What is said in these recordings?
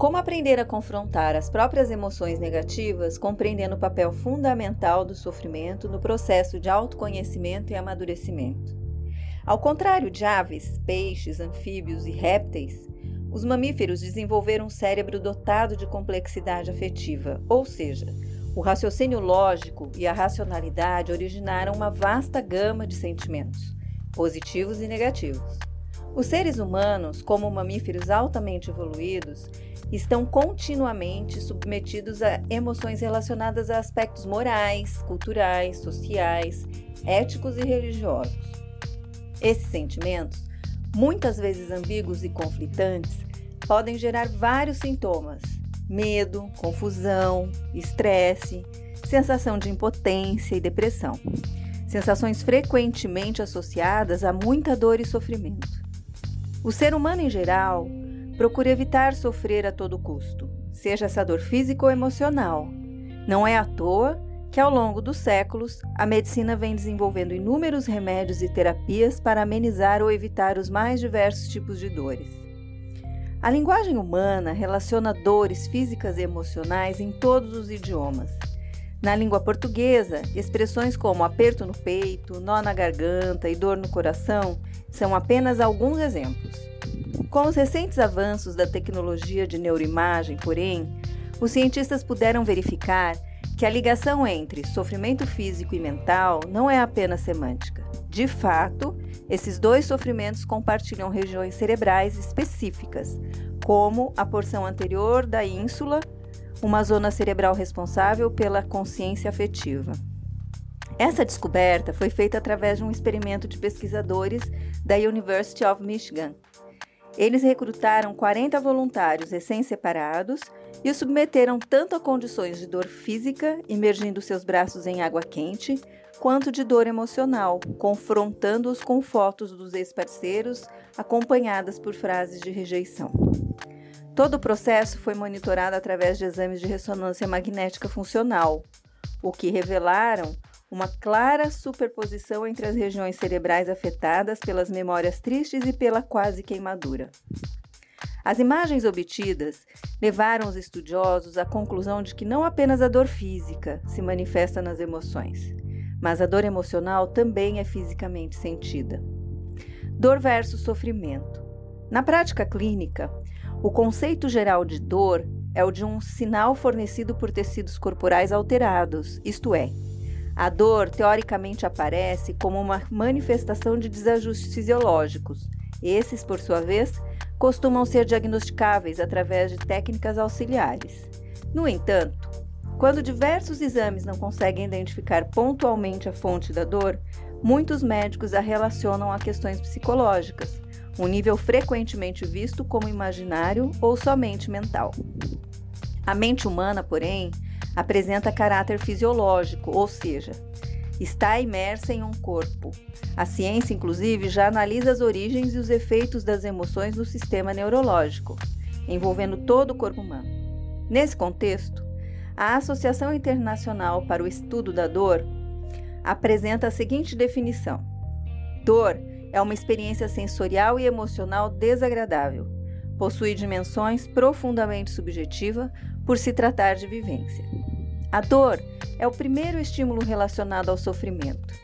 Como aprender a confrontar as próprias emoções negativas, compreendendo o papel fundamental do sofrimento no processo de autoconhecimento e amadurecimento. Ao contrário de aves, peixes, anfíbios e répteis, os mamíferos desenvolveram um cérebro dotado de complexidade afetiva, ou seja, o raciocínio lógico e a racionalidade originaram uma vasta gama de sentimentos, positivos e negativos. Os seres humanos, como mamíferos altamente evoluídos, estão continuamente submetidos a emoções relacionadas a aspectos morais, culturais, sociais, éticos e religiosos. Esses sentimentos, muitas vezes ambíguos e conflitantes, podem gerar vários sintomas: medo, confusão, estresse, sensação de impotência e depressão. Sensações frequentemente associadas a muita dor e sofrimento. O ser humano em geral procura evitar sofrer a todo custo, seja essa dor física ou emocional. Não é à toa que, ao longo dos séculos, a medicina vem desenvolvendo inúmeros remédios e terapias para amenizar ou evitar os mais diversos tipos de dores. A linguagem humana relaciona dores físicas e emocionais em todos os idiomas. Na língua portuguesa, expressões como aperto no peito, nó na garganta e dor no coração são apenas alguns exemplos. Com os recentes avanços da tecnologia de neuroimagem, porém, os cientistas puderam verificar que a ligação entre sofrimento físico e mental não é apenas semântica. De fato, esses dois sofrimentos compartilham regiões cerebrais específicas, como a porção anterior da ínsula, uma zona cerebral responsável pela consciência afetiva. Essa descoberta foi feita através de um experimento de pesquisadores da University of Michigan, eles recrutaram 40 voluntários recém-separados e os submeteram tanto a condições de dor física, imergindo seus braços em água quente, quanto de dor emocional, confrontando-os com fotos dos ex-parceiros, acompanhadas por frases de rejeição. Todo o processo foi monitorado através de exames de ressonância magnética funcional, o que revelaram uma clara superposição entre as regiões cerebrais afetadas pelas memórias tristes e pela quase queimadura. As imagens obtidas levaram os estudiosos à conclusão de que não apenas a dor física se manifesta nas emoções, mas a dor emocional também é fisicamente sentida. Dor versus sofrimento. Na prática clínica, o conceito geral de dor é o de um sinal fornecido por tecidos corporais alterados, isto é, a dor teoricamente aparece como uma manifestação de desajustes fisiológicos. Esses, por sua vez, costumam ser diagnosticáveis através de técnicas auxiliares. No entanto, quando diversos exames não conseguem identificar pontualmente a fonte da dor, muitos médicos a relacionam a questões psicológicas, um nível frequentemente visto como imaginário ou somente mental. A mente humana, porém, apresenta caráter fisiológico, ou seja, está imersa em um corpo. A ciência, inclusive, já analisa as origens e os efeitos das emoções no sistema neurológico, envolvendo todo o corpo humano. Nesse contexto, a Associação Internacional para o Estudo da Dor apresenta a seguinte definição: Dor é uma experiência sensorial e emocional desagradável. Possui dimensões profundamente subjetiva por se tratar de vivência. A dor é o primeiro estímulo relacionado ao sofrimento.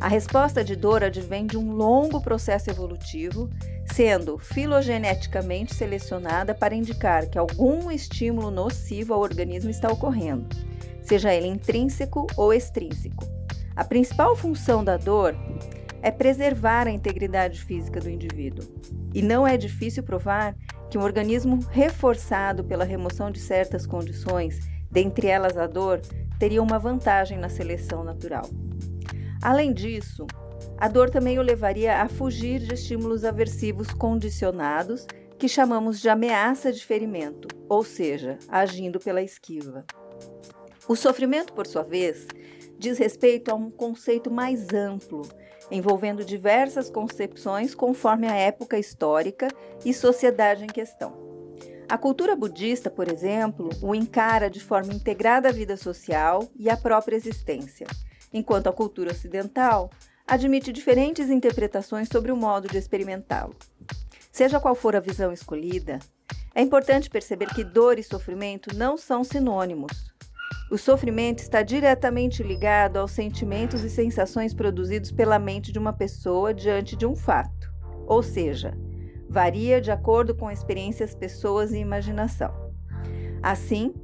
A resposta de dor advém de um longo processo evolutivo, sendo filogeneticamente selecionada para indicar que algum estímulo nocivo ao organismo está ocorrendo, seja ele intrínseco ou extrínseco. A principal função da dor é preservar a integridade física do indivíduo. E não é difícil provar que um organismo reforçado pela remoção de certas condições dentre elas a dor, teria uma vantagem na seleção natural. Além disso, a dor também o levaria a fugir de estímulos aversivos condicionados, que chamamos de ameaça de ferimento, ou seja, agindo pela esquiva. O sofrimento, por sua vez, diz respeito a um conceito mais amplo, envolvendo diversas concepções conforme a época histórica e sociedade em questão. A cultura budista, por exemplo, o encara de forma integrada à vida social e à própria existência, enquanto a cultura ocidental admite diferentes interpretações sobre o modo de experimentá-lo. Seja qual for a visão escolhida, é importante perceber que dor e sofrimento não são sinônimos. O sofrimento está diretamente ligado aos sentimentos e sensações produzidos pela mente de uma pessoa diante de um fato, ou seja, varia de acordo com experiências, pessoas e imaginação. Assim,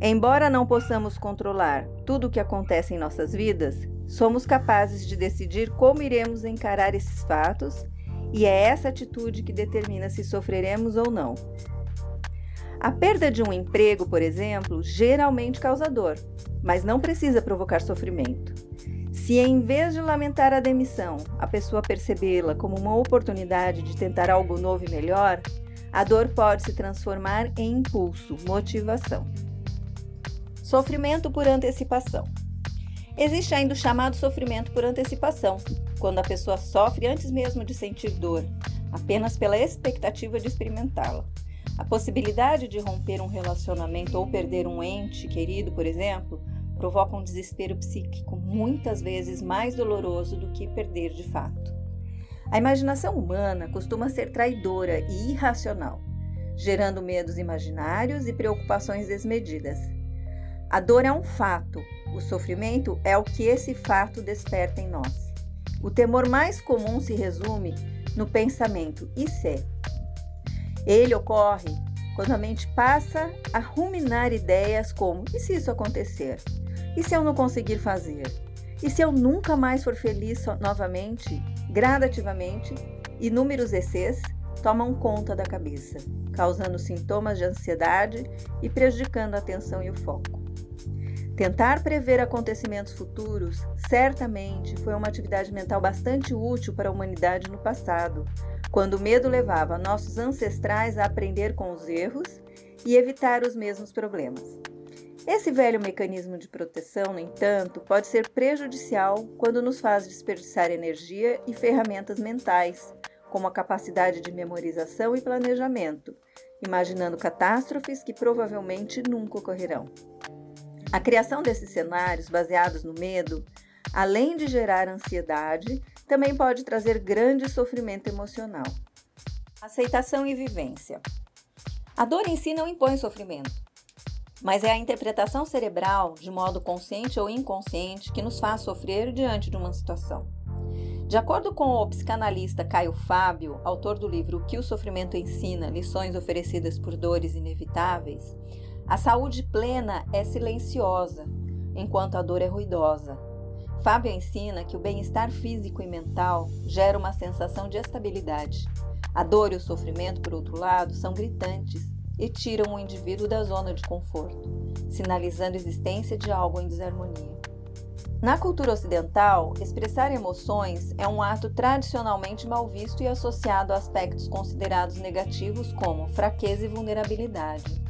embora não possamos controlar tudo o que acontece em nossas vidas, somos capazes de decidir como iremos encarar esses fatos e é essa atitude que determina se sofreremos ou não. A perda de um emprego, por exemplo, geralmente causa dor, mas não precisa provocar sofrimento. Se em vez de lamentar a demissão, a pessoa percebê-la como uma oportunidade de tentar algo novo e melhor, a dor pode se transformar em impulso, motivação. Sofrimento por antecipação. Existe ainda o chamado sofrimento por antecipação, quando a pessoa sofre antes mesmo de sentir dor, apenas pela expectativa de experimentá-la. A possibilidade de romper um relacionamento ou perder um ente querido, por exemplo, provoca um desespero psíquico muitas vezes mais doloroso do que perder de fato. A imaginação humana costuma ser traidora e irracional, gerando medos imaginários e preocupações desmedidas. A dor é um fato, o sofrimento é o que esse fato desperta em nós. O temor mais comum se resume no pensamento e se. Ele ocorre quando a mente passa a ruminar ideias como: e se isso acontecer? E se eu não conseguir fazer? E se eu nunca mais for feliz novamente? Gradativamente, inúmeros ECs tomam conta da cabeça, causando sintomas de ansiedade e prejudicando a atenção e o foco. Tentar prever acontecimentos futuros certamente foi uma atividade mental bastante útil para a humanidade no passado, quando o medo levava nossos ancestrais a aprender com os erros e evitar os mesmos problemas. Esse velho mecanismo de proteção, no entanto, pode ser prejudicial quando nos faz desperdiçar energia e ferramentas mentais, como a capacidade de memorização e planejamento, imaginando catástrofes que provavelmente nunca ocorrerão. A criação desses cenários baseados no medo, além de gerar ansiedade, também pode trazer grande sofrimento emocional. Aceitação e vivência. A dor em si não impõe sofrimento, mas é a interpretação cerebral, de modo consciente ou inconsciente, que nos faz sofrer diante de uma situação. De acordo com o psicanalista Caio Fábio, autor do livro O que o sofrimento ensina: lições oferecidas por dores inevitáveis, a saúde plena é silenciosa, enquanto a dor é ruidosa. Fábio ensina que o bem-estar físico e mental gera uma sensação de estabilidade. A dor e o sofrimento, por outro lado, são gritantes e tiram o indivíduo da zona de conforto, sinalizando a existência de algo em desarmonia. Na cultura ocidental, expressar emoções é um ato tradicionalmente mal visto e associado a aspectos considerados negativos como fraqueza e vulnerabilidade.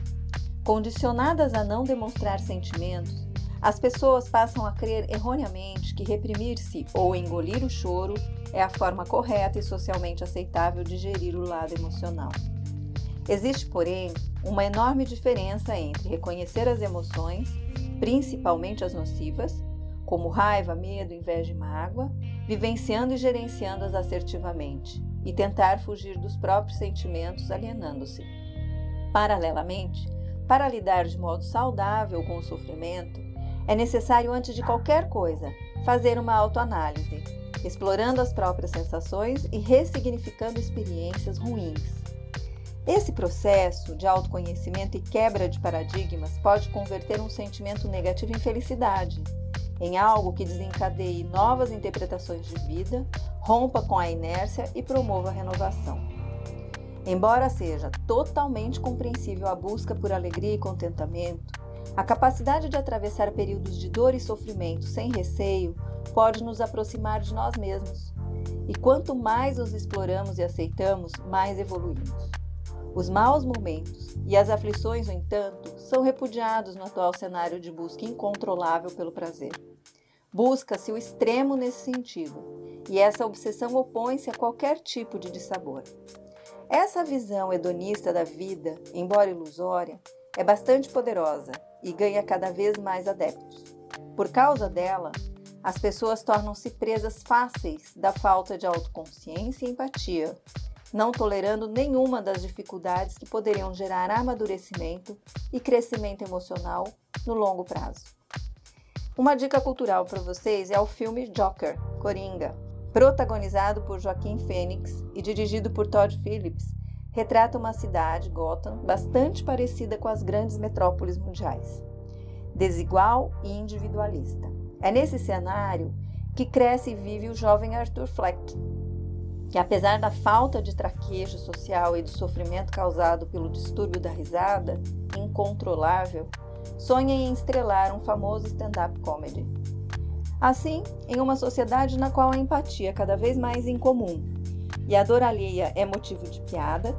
Condicionadas a não demonstrar sentimentos, as pessoas passam a crer erroneamente que reprimir-se ou engolir o choro é a forma correta e socialmente aceitável de gerir o lado emocional. Existe, porém, uma enorme diferença entre reconhecer as emoções, principalmente as nocivas, como raiva, medo, inveja e mágoa, vivenciando e gerenciando-as assertivamente, e tentar fugir dos próprios sentimentos alienando-se. Paralelamente, para lidar de modo saudável com o sofrimento, é necessário, antes de qualquer coisa, fazer uma autoanálise, explorando as próprias sensações e ressignificando experiências ruins. Esse processo de autoconhecimento e quebra de paradigmas pode converter um sentimento negativo em felicidade, em algo que desencadeie novas interpretações de vida, rompa com a inércia e promova a renovação. Embora seja totalmente compreensível a busca por alegria e contentamento, a capacidade de atravessar períodos de dor e sofrimento sem receio pode nos aproximar de nós mesmos. E quanto mais os exploramos e aceitamos, mais evoluímos. Os maus momentos e as aflições, no entanto, são repudiados no atual cenário de busca incontrolável pelo prazer. Busca-se o extremo nesse sentido, e essa obsessão opõe-se a qualquer tipo de dissabor. Essa visão hedonista da vida, embora ilusória, é bastante poderosa e ganha cada vez mais adeptos. Por causa dela, as pessoas tornam-se presas fáceis da falta de autoconsciência e empatia, não tolerando nenhuma das dificuldades que poderiam gerar amadurecimento e crescimento emocional no longo prazo. Uma dica cultural para vocês é o filme Joker, Coringa, protagonizado por Joaquim Fênix e dirigido por Todd Phillips, retrata uma cidade, Gotham, bastante parecida com as grandes metrópoles mundiais, desigual e individualista. É nesse cenário que cresce e vive o jovem Arthur Fleck, que apesar da falta de traquejo social e do sofrimento causado pelo distúrbio da risada, incontrolável, sonha em estrelar um famoso stand-up comedy. Assim, em uma sociedade na qual a empatia é cada vez mais incomum e a dor alheia é motivo de piada,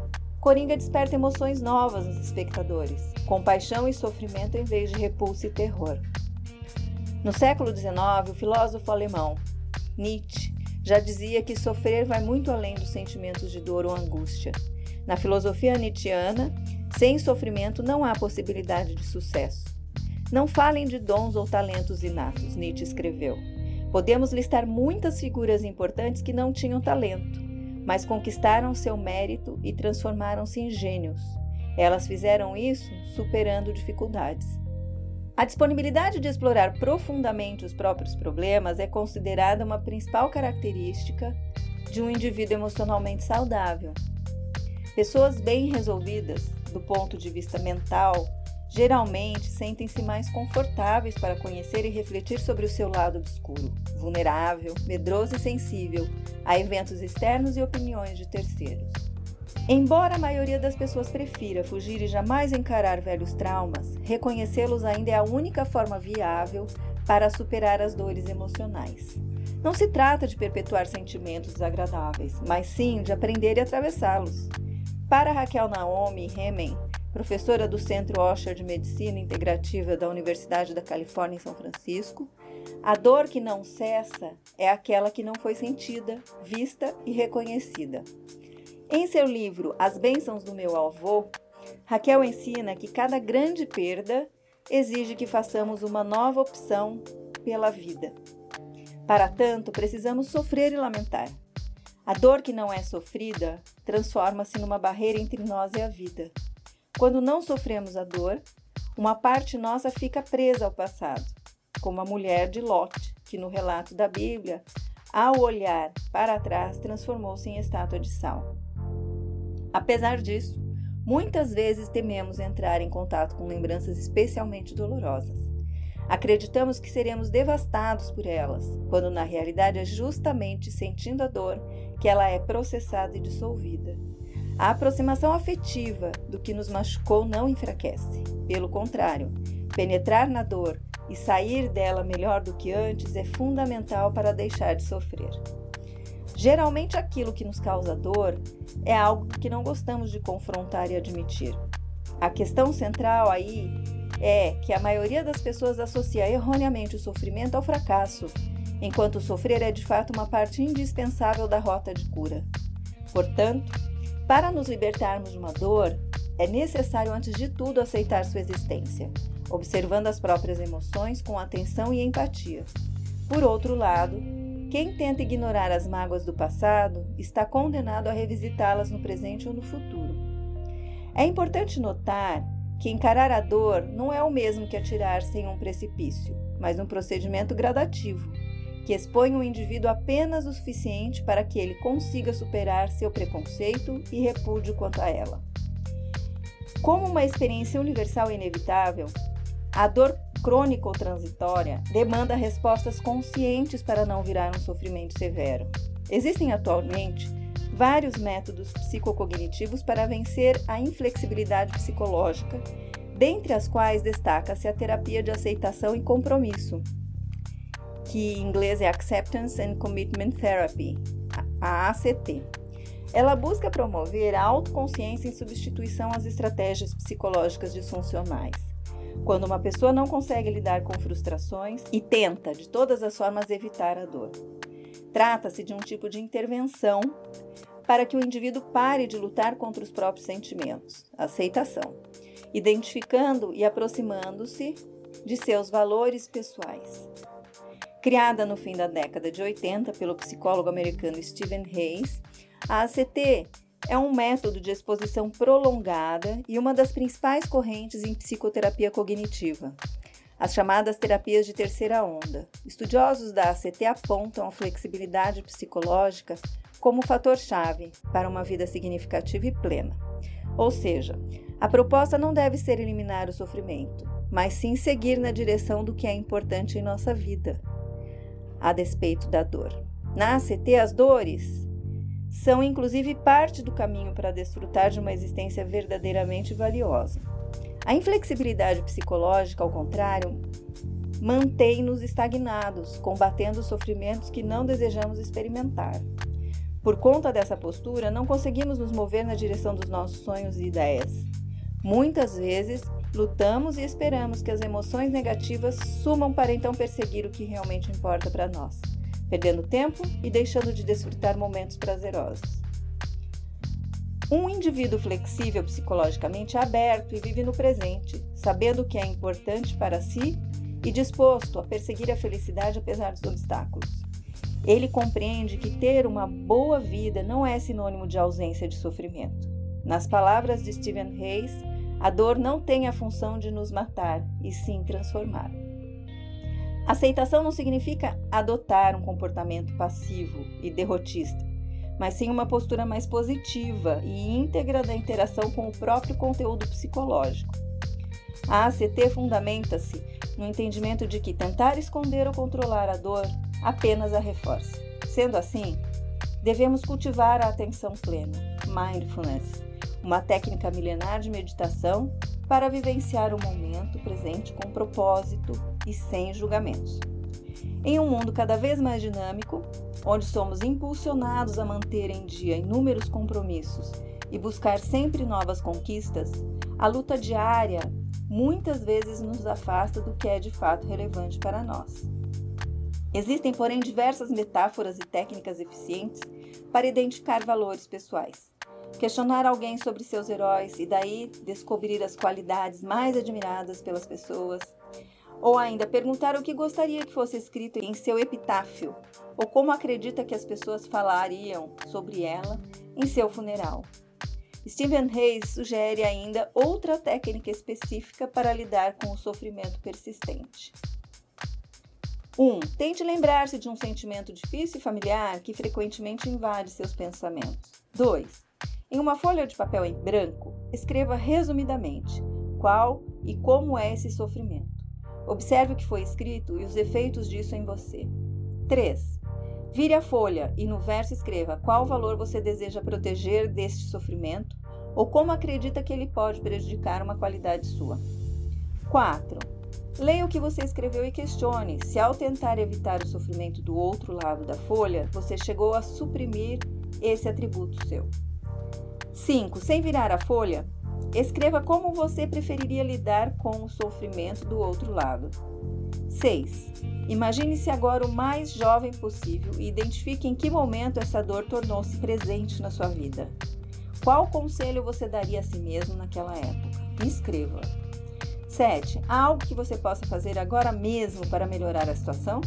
Coringa desperta emoções novas nos espectadores, compaixão e sofrimento em vez de repulsa e terror. No século XIX, o filósofo alemão Nietzsche já dizia que sofrer vai muito além dos sentimentos de dor ou angústia. Na filosofia nietzschiana, sem sofrimento não há possibilidade de sucesso. Não falem de dons ou talentos inatos, Nietzsche escreveu. Podemos listar muitas figuras importantes que não tinham talento, mas conquistaram seu mérito e transformaram-se em gênios. Elas fizeram isso superando dificuldades. A disponibilidade de explorar profundamente os próprios problemas é considerada uma principal característica de um indivíduo emocionalmente saudável. Pessoas bem resolvidas, do ponto de vista mental, geralmente sentem-se mais confortáveis para conhecer e refletir sobre o seu lado obscuro, vulnerável, medroso e sensível a eventos externos e opiniões de terceiros. Embora a maioria das pessoas prefira fugir e jamais encarar velhos traumas, reconhecê-los ainda é a única forma viável para superar as dores emocionais. Não se trata de perpetuar sentimentos desagradáveis, mas sim de aprender e atravessá-los. Para Raquel Naomi Hemen, professora do Centro Osher de Medicina Integrativa da Universidade da Califórnia em São Francisco, a dor que não cessa é aquela que não foi sentida, vista e reconhecida. Em seu livro As Bênçãos do Meu Avô, Raquel ensina que cada grande perda exige que façamos uma nova opção pela vida. Para tanto, precisamos sofrer e lamentar. A dor que não é sofrida transforma-se numa barreira entre nós e a vida. Quando não sofremos a dor, uma parte nossa fica presa ao passado, como a mulher de Lot, que no relato da Bíblia, ao olhar para trás, transformou-se em estátua de sal. Apesar disso, muitas vezes tememos entrar em contato com lembranças especialmente dolorosas. Acreditamos que seremos devastados por elas, quando na realidade é justamente sentindo a dor que ela é processada e dissolvida. A aproximação afetiva do que nos machucou não enfraquece. Pelo contrário, penetrar na dor e sair dela melhor do que antes é fundamental para deixar de sofrer. Geralmente, aquilo que nos causa dor é algo que não gostamos de confrontar e admitir. A questão central aí é que a maioria das pessoas associa erroneamente o sofrimento ao fracasso, enquanto sofrer é de fato uma parte indispensável da rota de cura. Portanto, para nos libertarmos de uma dor, é necessário antes de tudo aceitar sua existência, observando as próprias emoções com atenção e empatia. Por outro lado, quem tenta ignorar as mágoas do passado está condenado a revisitá-las no presente ou no futuro. É importante notar que encarar a dor não é o mesmo que atirar-se em um precipício, mas um procedimento gradativo, que expõe o indivíduo apenas o suficiente para que ele consiga superar seu preconceito e repúdio quanto a ela. Como uma experiência universal e inevitável, a dor crônica ou transitória demanda respostas conscientes para não virar um sofrimento severo. Existem atualmente vários métodos psicocognitivos para vencer a inflexibilidade psicológica, dentre as quais destaca-se a terapia de aceitação e compromisso, que em inglês é Acceptance and Commitment Therapy, a ACT. Ela busca promover a autoconsciência em substituição às estratégias psicológicas disfuncionais quando uma pessoa não consegue lidar com frustrações e tenta, de todas as formas, evitar a dor. Trata-se de um tipo de intervenção para que o indivíduo pare de lutar contra os próprios sentimentos, aceitação, identificando e aproximando-se de seus valores pessoais. Criada no fim da década de 80 pelo psicólogo americano Stephen Hayes, a ACT é um método de exposição prolongada e uma das principais correntes em psicoterapia cognitiva, as chamadas terapias de terceira onda. Estudiosos da ACT apontam a flexibilidade psicológica como fator-chave para uma vida significativa e plena. Ou seja, a proposta não deve ser eliminar o sofrimento, mas sim seguir na direção do que é importante em nossa vida, a despeito da dor. Na ACT, as dores são inclusive parte do caminho para desfrutar de uma existência verdadeiramente valiosa. A inflexibilidade psicológica, ao contrário, mantém-nos estagnados, combatendo os sofrimentos que não desejamos experimentar. Por conta dessa postura, não conseguimos nos mover na direção dos nossos sonhos e ideias. Muitas vezes, lutamos e esperamos que as emoções negativas sumam para então perseguir o que realmente importa para nós perdendo tempo e deixando de desfrutar momentos prazerosos. Um indivíduo flexível psicologicamente é aberto e vive no presente, sabendo o que é importante para si e disposto a perseguir a felicidade apesar dos obstáculos. Ele compreende que ter uma boa vida não é sinônimo de ausência de sofrimento. Nas palavras de Stephen Hayes, a dor não tem a função de nos matar, e sim transformar. Aceitação não significa adotar um comportamento passivo e derrotista, mas sim uma postura mais positiva e íntegra da interação com o próprio conteúdo psicológico. A ACT fundamenta-se no entendimento de que tentar esconder ou controlar a dor apenas a reforça. Sendo assim, devemos cultivar a atenção plena, mindfulness, uma técnica milenar de meditação para vivenciar o momento presente com propósito e sem julgamentos. Em um mundo cada vez mais dinâmico, onde somos impulsionados a manter em dia inúmeros compromissos e buscar sempre novas conquistas, a luta diária muitas vezes nos afasta do que é de fato relevante para nós. Existem, porém, diversas metáforas e técnicas eficientes para identificar valores pessoais questionar alguém sobre seus heróis e daí descobrir as qualidades mais admiradas pelas pessoas, ou ainda perguntar o que gostaria que fosse escrito em seu epitáfio, ou como acredita que as pessoas falariam sobre ela em seu funeral. Stephen Hayes sugere ainda outra técnica específica para lidar com o sofrimento persistente. 1. Um, tente lembrar-se de um sentimento difícil e familiar que frequentemente invade seus pensamentos. 2. Em uma folha de papel em branco, escreva resumidamente qual e como é esse sofrimento. Observe o que foi escrito e os efeitos disso em você. 3. Vire a folha e no verso escreva qual valor você deseja proteger deste sofrimento ou como acredita que ele pode prejudicar uma qualidade sua. 4. Leia o que você escreveu e questione se, ao tentar evitar o sofrimento do outro lado da folha, você chegou a suprimir esse atributo seu. 5. Sem virar a folha, escreva como você preferiria lidar com o sofrimento do outro lado. 6. Imagine-se agora o mais jovem possível e identifique em que momento essa dor tornou-se presente na sua vida. Qual conselho você daria a si mesmo naquela época? Escreva. 7. Há algo que você possa fazer agora mesmo para melhorar a situação?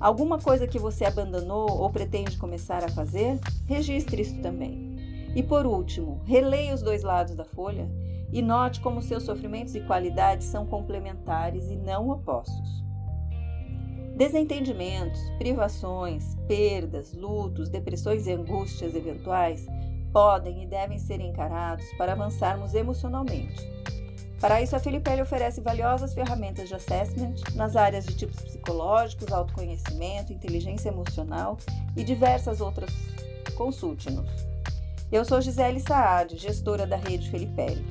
Alguma coisa que você abandonou ou pretende começar a fazer? Registre isso também. E por último, releia os dois lados da folha e note como seus sofrimentos e qualidades são complementares e não opostos. Desentendimentos, privações, perdas, lutos, depressões e angústias eventuais podem e devem ser encarados para avançarmos emocionalmente. Para isso, a Filipelli oferece valiosas ferramentas de assessment nas áreas de tipos psicológicos, autoconhecimento, inteligência emocional e diversas outras. Consulte-nos. Eu sou Gisele Saad, gestora da Rede Felipelli.